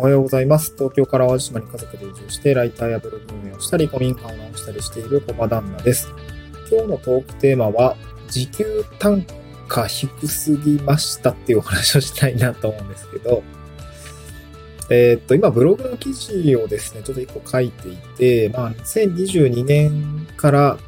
おはようございます。東京から淡路島に家族で移住して、ライターやブログ運営をしたり、古民家を直したりしている小場旦那です。今日のトークテーマは、時給単価低すぎましたっていうお話をしたいなと思うんですけど、えーっと、今、ブログの記事をですね、ちょっと一個書いていて、まあ、2022年から、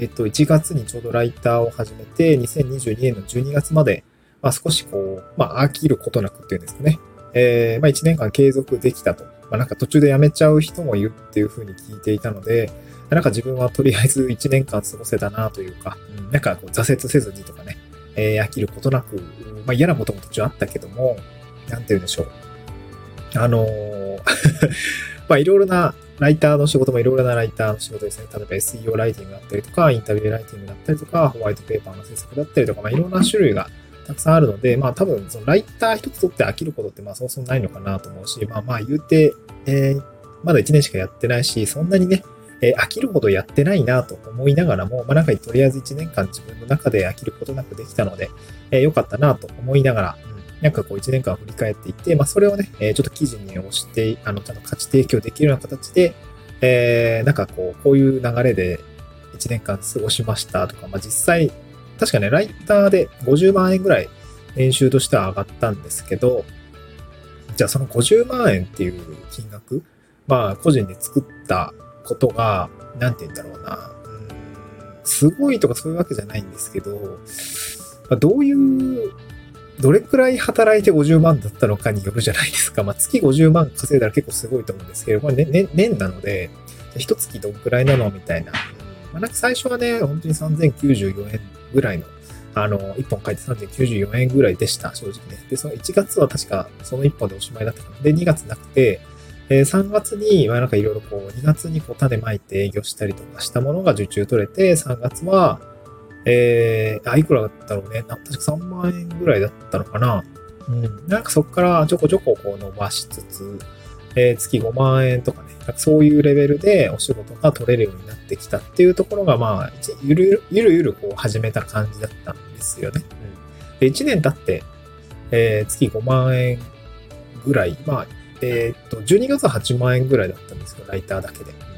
えっと、1月にちょうどライターを始めて、2022年の12月まで、まあ、少しこう、まあ、飽きることなくっていうんですかね。えーまあ、1年間継続できたと。まあ、なんか途中で辞めちゃう人もいるっていうふうに聞いていたので、なんか自分はとりあえず1年間過ごせたなというか、うん、なんかこう挫折せずにとかね、えー飽きることなく、まあ、嫌なことも途中あったけども、なんて言うんでしょう。あのー まあいろいろなライターの仕事もいろいろなライターの仕事ですね。例えば SEO ライティングだったりとか、インタビューライティングだったりとか、ホワイトペーパーの制作だったりとか、まあいろんな種類がたくさんあるので、まあ多分そのライター一つ取って飽きることってまあそうそうないのかなと思うし、まあまあ言うて、えーまだ1年しかやってないし、そんなにね、えー飽きるほどやってないなと思いながらも、まあなんかとりあえず1年間自分の中で飽きることなくできたので、えー良かったなと思いながら、うんなんかこう1年間振り返っていって、まあそれをね、えーちょっと記事に押して、あの、ちゃんと価値提供できるような形で、えーなんかこう、こういう流れで1年間過ごしましたとか、まあ実際、確かね、ライターで50万円ぐらい年収としては上がったんですけど、じゃあその50万円っていう金額、まあ個人で作ったことが、なんて言うんだろうな、うんすごいとかそういうわけじゃないんですけど、まどういう、どれくらい働いて50万だったのかによるじゃないですか。まあ月50万稼いだら結構すごいと思うんですけど、これね、ね年なので、一月どんくらいなのみたいな。まあなんか最初はね、本当に3094円ぐらいのあの、1本書いて3.94円ぐらいでした、正直ね。で、その1月は確かその1本でおしまいだったかな。で、2月なくて、えー3月に、まあなんかいろいろこう、2月にこう種まいて営業したりとかしたものが受注取れて、3月は、えー、あ、いくらだったろうね。な確か3万円ぐらいだったのかな。うん。なんかそこからちょこちょここう伸ばしつつ、えー月5万円とかね、そういうレベルでお仕事が取れるようになってきたっていうところが、まあ、一ゆるゆるゆるゆるこう始めた感じだったんですよね。うん、で、1年経って、えー月5万円ぐらい、まあ、えーっと、12月は8万円ぐらいだったんですよ、ライターだけで。うん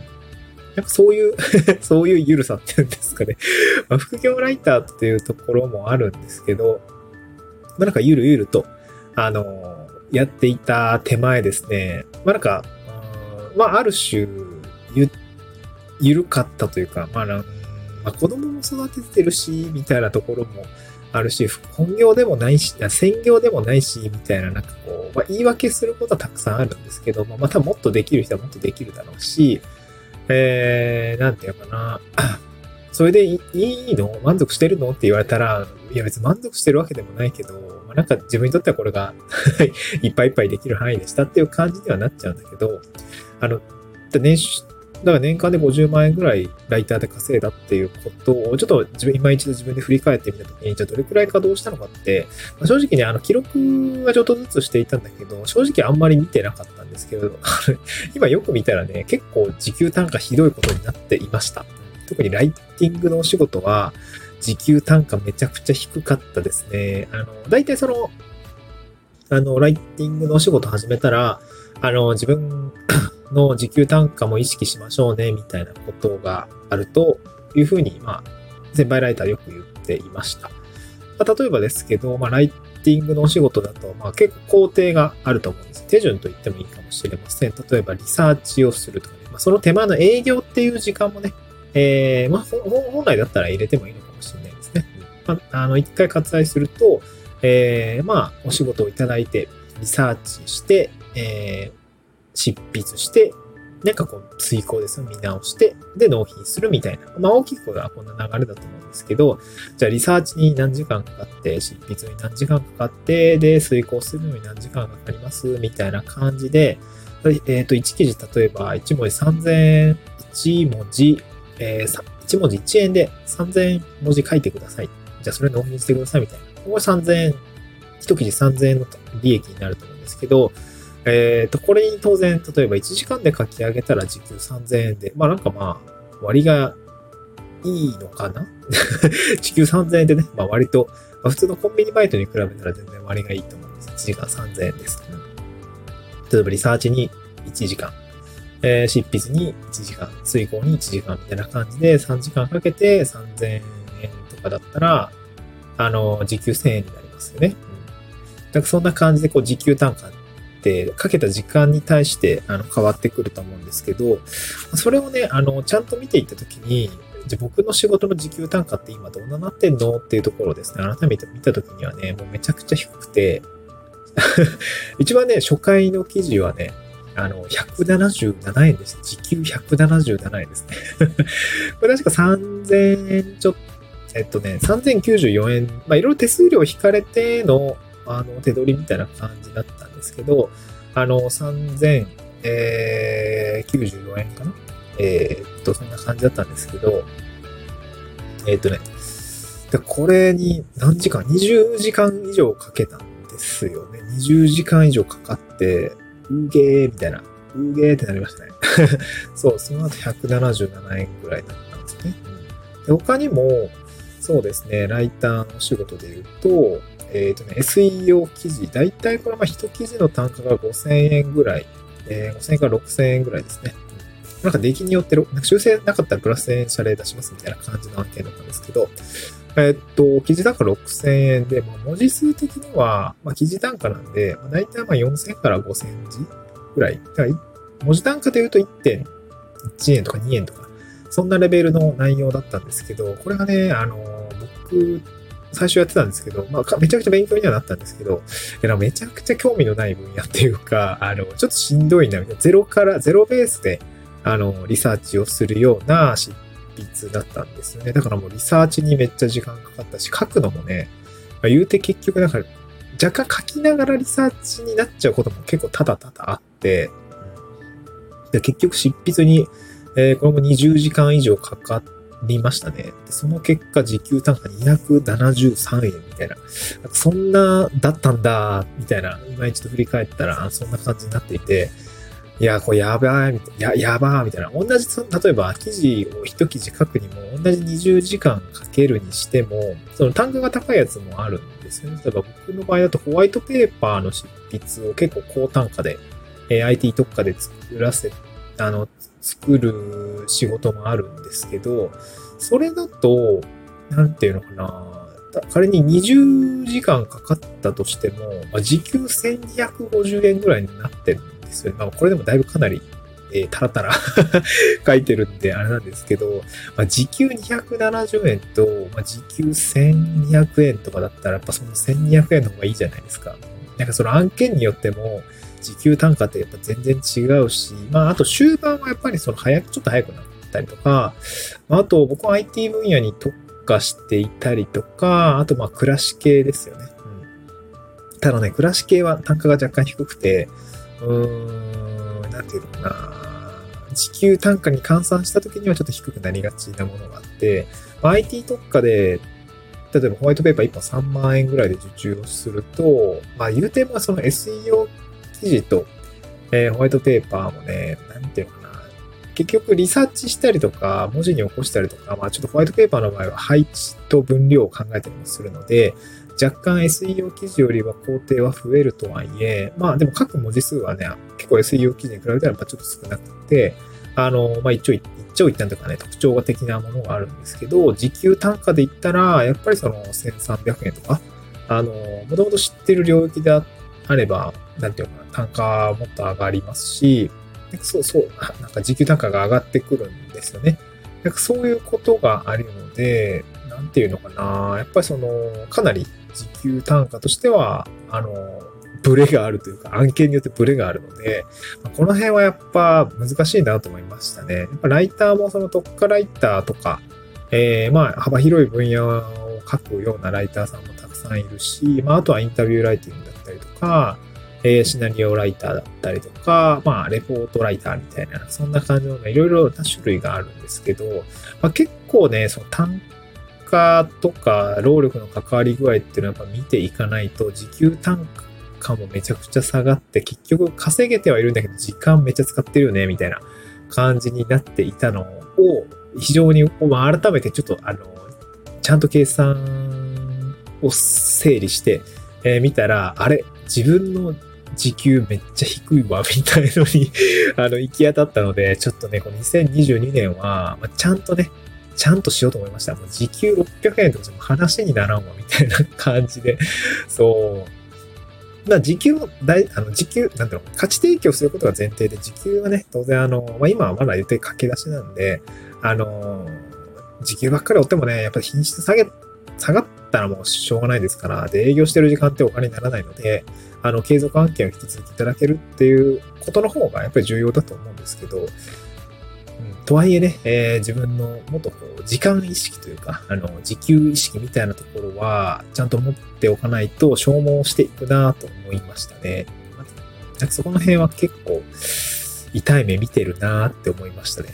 なんかそういう そういうゆるさっていうんですかね。まあ、副業ライターっていうところもあるんですけど、まあ、なんかゆるゆると、あのーやっていた手前ですね、まあ、なんか、まあ、ある種、ゆ、ゆるかったというか、まあ、なんまあ、子供も育ててるし、みたいなところもあるし、本業でもないし、専業でもないし、みたいな、なんかこう、まあ、言い訳することはたくさんあるんですけど、まあ、またもっとできる人はもっとできるだろうし、えー、なんていうかな。それでいいの？満足してるの？って言われたら、いや別に満足してるわけでもないけど、まあ、なんか自分にとってはこれが いっぱいいっぱいできる範囲でしたっていう感じにはなっちゃうんだけど、あの、年収、だから年間で50万円ぐらいライターで稼いだっていうことを、ちょっと自分、今一度自分で振り返ってみたときに、じゃあどれくらい稼働したのかって、まあ正直ね、あの、記録はちょっとずつしていたんだけど、正直あんまり見てなかったんですけど、今よく見たらね、結構時給単価ひどいことになっていました。特にライティングのお仕事は、時給単価めちゃくちゃ低かったですね。あの、大体その、あの、ライティングのお仕事始めたら、あの、自分 の時給単価も意識しましょうね、みたいなことがあるというふうに、まあ、先輩ライターよく言っていました。まあ、例えばですけど、まあ、ライティングのお仕事だと、まあ、結構工程があると思うんです。手順と言ってもいいかもしれません。例えば、リサーチをするとかね。まあ、その手間の営業っていう時間もね、えー、まあ、ほ本来だったら入れてもいいのかもしれないですね。まあ、あの、一回割愛すると、えー、まあ、お仕事をいただいて、リサーチして、えー、執筆して、なんかこう、追考ですよ。見直して、で、納品するみたいな。まあ、大きくはこんな流れだと思うんですけど、じゃあ、リサーチに何時間かかって、執筆に何時間かかって、で、遂行するのに何時間かかります、みたいな感じで、えっ、と、1記事、例えば、1文字3000円、1文字、えー、さ1文字1円で3000文字書いてください。じゃあそれ納品してくださいみたいな。ここ3000円、1記事3000円の利益になると思うんですけど、えっ、と、これに当然、例えば1時間で書き上げたら時給3000円で、まあなんかまあ、割がいいのかな？時給3000円でね、まあ割と、まあ、普通のコンビニバイトに比べたら全然割がいいと思うんです。1時間3000円です。例えばリサーチに1時間、えー、執筆に1時間、遂行に1時間みたいな感じで3時間かけて3000円とかだったら、あの、時給1000円になりますよね。うん。だかそんな感じでこう時給単価ってかけた時間に対してあの変わってくると思うんですけど、それをね、あの、ちゃんと見ていったときに、じゃ僕の仕事の時給単価って今どんななってんのっていうところですね、改めて見たときにはね、もうめちゃくちゃ低くて、一番ね、初回の記事はね、あの、177円です。時給177円ですね。これ確か3000円ちょっと、えっとね、3094円、まあ、いろいろ手数料引かれての、あの、手取りみたいな感じだったんですけど、あの、3094円かな？えー、っと、そんな感じだったんですけど、えー、っとね、でこれに何時間 ?20 時間以上かけたんですよね。20時間以上かかって、うげーみたいな、うげーってなりましたね。そう、その後177円ぐらいだったんですね。で他にも、そうですね、ライターの仕事で言うと、えっ、ー、とね、SEO 記事、だいたいこれは1記事の単価が5000円ぐらい、えー、5000円から6000円ぐらいですね。なんか出来によって、なんか修正なかったらプラス1000円謝礼出しますみたいな感じの案件だったんですけど、えっと、記事単価6000円で、まあ、文字数的には、まあ、記事単価なんで、まあ、大体まあ4000から5000字ぐらい。だから文字単価で言うと1.1円とか2円とか、そんなレベルの内容だったんですけど、これがね、あの、僕、最初やってたんですけど、まあ、めちゃくちゃ勉強にはなったんですけど、いやめちゃくちゃ興味のない分野っていうか、あの、ちょっとしんどいな、みたいな。ゼロから、ゼロベースで、あの、リサーチをするような執筆だったんですよね。だからもうリサーチにめっちゃ時間かかったし、書くのもね、まあ、言うて結局なんか、若干書きながらリサーチになっちゃうことも結構ただただあって、で結局執筆に、えー、これも20時間以上かかりましたね。でその結果、時給単価273円みたいな。そんな、だったんだ、みたいな、今一度振り返ったら、そんな感じになっていて、いや、これやばい、や、やばー、みたいな。同じ、例えば、記事を一記事書くにも、同じ20時間かけるにしても、その単価が高いやつもあるんですよね。例えば僕の場合だと、ホワイトペーパーの執筆を結構高単価で、え、IT 特化で作らせ、あの、作る仕事もあるんですけど、それだと、なんていうのかな。仮に20時間かかったとしても、ま、時給1250円ぐらいになってるですよね。まあ、これでもだいぶかなり、えー、タラタラ 書いてるんで、あれなんですけど、まあ、時給270円と、まあ、時給1200円とかだったら、やっぱその1200円の方がいいじゃないですか。なんかその案件によっても、時給単価ってやっぱ全然違うし、まあ、あと終盤はやっぱりその早く、ちょっと早くなったりとか、あと僕は IT 分野に特化していたりとか、あとまあ暮らし系ですよね。ただね、暮らし系は単価が若干低くて、うーん、なんていうのかな。時給単価に換算した時にはちょっと低くなりがちなものがあって、まあ、IT 特化で、例えばホワイトペーパー1本3万円ぐらいで受注をすると、まあ言うてもその SEO 記事と、えー、ホワイトペーパーもね、なんていうのかな。結局リサーチしたりとか、文字に起こしたりとか、まあちょっとホワイトペーパーの場合は配置と分量を考えたりもするので、若干 SEO 記事よりは工程は増えるとはいえ、まあでも書く文字数はね、結構 SEO 記事に比べたらやっぱちょっと少なくて、あの、まあ一応、一長一短とかね、特徴的なものがあるんですけど、時給単価で言ったら、やっぱりその1300円とか、あの、もともと知ってる領域であれば、なんていうのかな、単価もっと上がりますし、そうそう、なんか時給単価が上がってくるんですよね。なんかそういうことがあるので、なんていうのかな、やっぱりその、かなり時給単価としては、あの、ブレがあるというか、案件によってブレがあるので、この辺はやっぱ難しいなと思いましたね。やっぱライターもその特化ライターとか、えー、まあ幅広い分野を書くようなライターさんもたくさんいるし、まああとはインタビューライティングだったりとか、えー、シナリオライターだったりとか、まあ、レポートライターみたいな、そんな感じのいろいろな種類があるんですけど、まあ、結構ね、その単価とか労力の関わり具合っていうのはやっぱ見ていかないと、時給単価もめちゃくちゃ下がって、結局稼げてはいるんだけど、時間めっちゃ使ってるよね、みたいな感じになっていたのを、非常に、改めてちょっと、あの、ちゃんと計算を整理して、え、見たら、あれ、自分の時給めっちゃ低いわ、みたいのにあの、行き当たったので、ちょっとね、この2022年は、ま、ちゃんとね、ちゃんとしようと思いました。もう時給600円とか話にならんわ、みたいな感じで、そう。まあ、時給も大、あの、時給、なんだろう、価値提供することが前提で、時給はね、当然あの、まあ、今はまだ言って駆け出しなんで、あの、時給ばっかり追ってもね、やっぱり品質下げ、下がったらもうしょうがないですから、で、営業してる時間ってお金にならないので、あの、継続案件を引き続きいただけるっていうことの方がやっぱり重要だと思うんですけど、とはいえね、えー、自分のもっとこう、時間意識というか、あの、時給意識みたいなところは、ちゃんと持っておかないと消耗していくなと思いましたね。なんかそこの辺は結構、痛い目見てるなって思いましたね。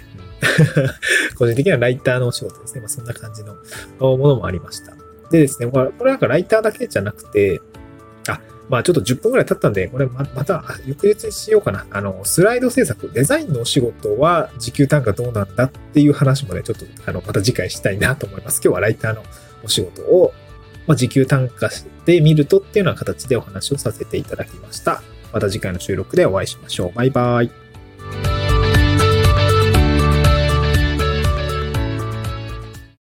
個人的にはライターのお仕事ですね。まあ、そんな感じのものもありました。でですね、これなんかライターだけじゃなくて、あ、まあちょっと10分くらい経ったんで、これままた翌日にしようかな。あの、スライド制作、デザインのお仕事は時給単価どうなんだっていう話もね、ちょっとあの、また次回したいなと思います。今日はライターのお仕事を、まあ、時給単価してみるとっていうような形でお話をさせていただきました。また次回の収録でお会いしましょう。バイバイ。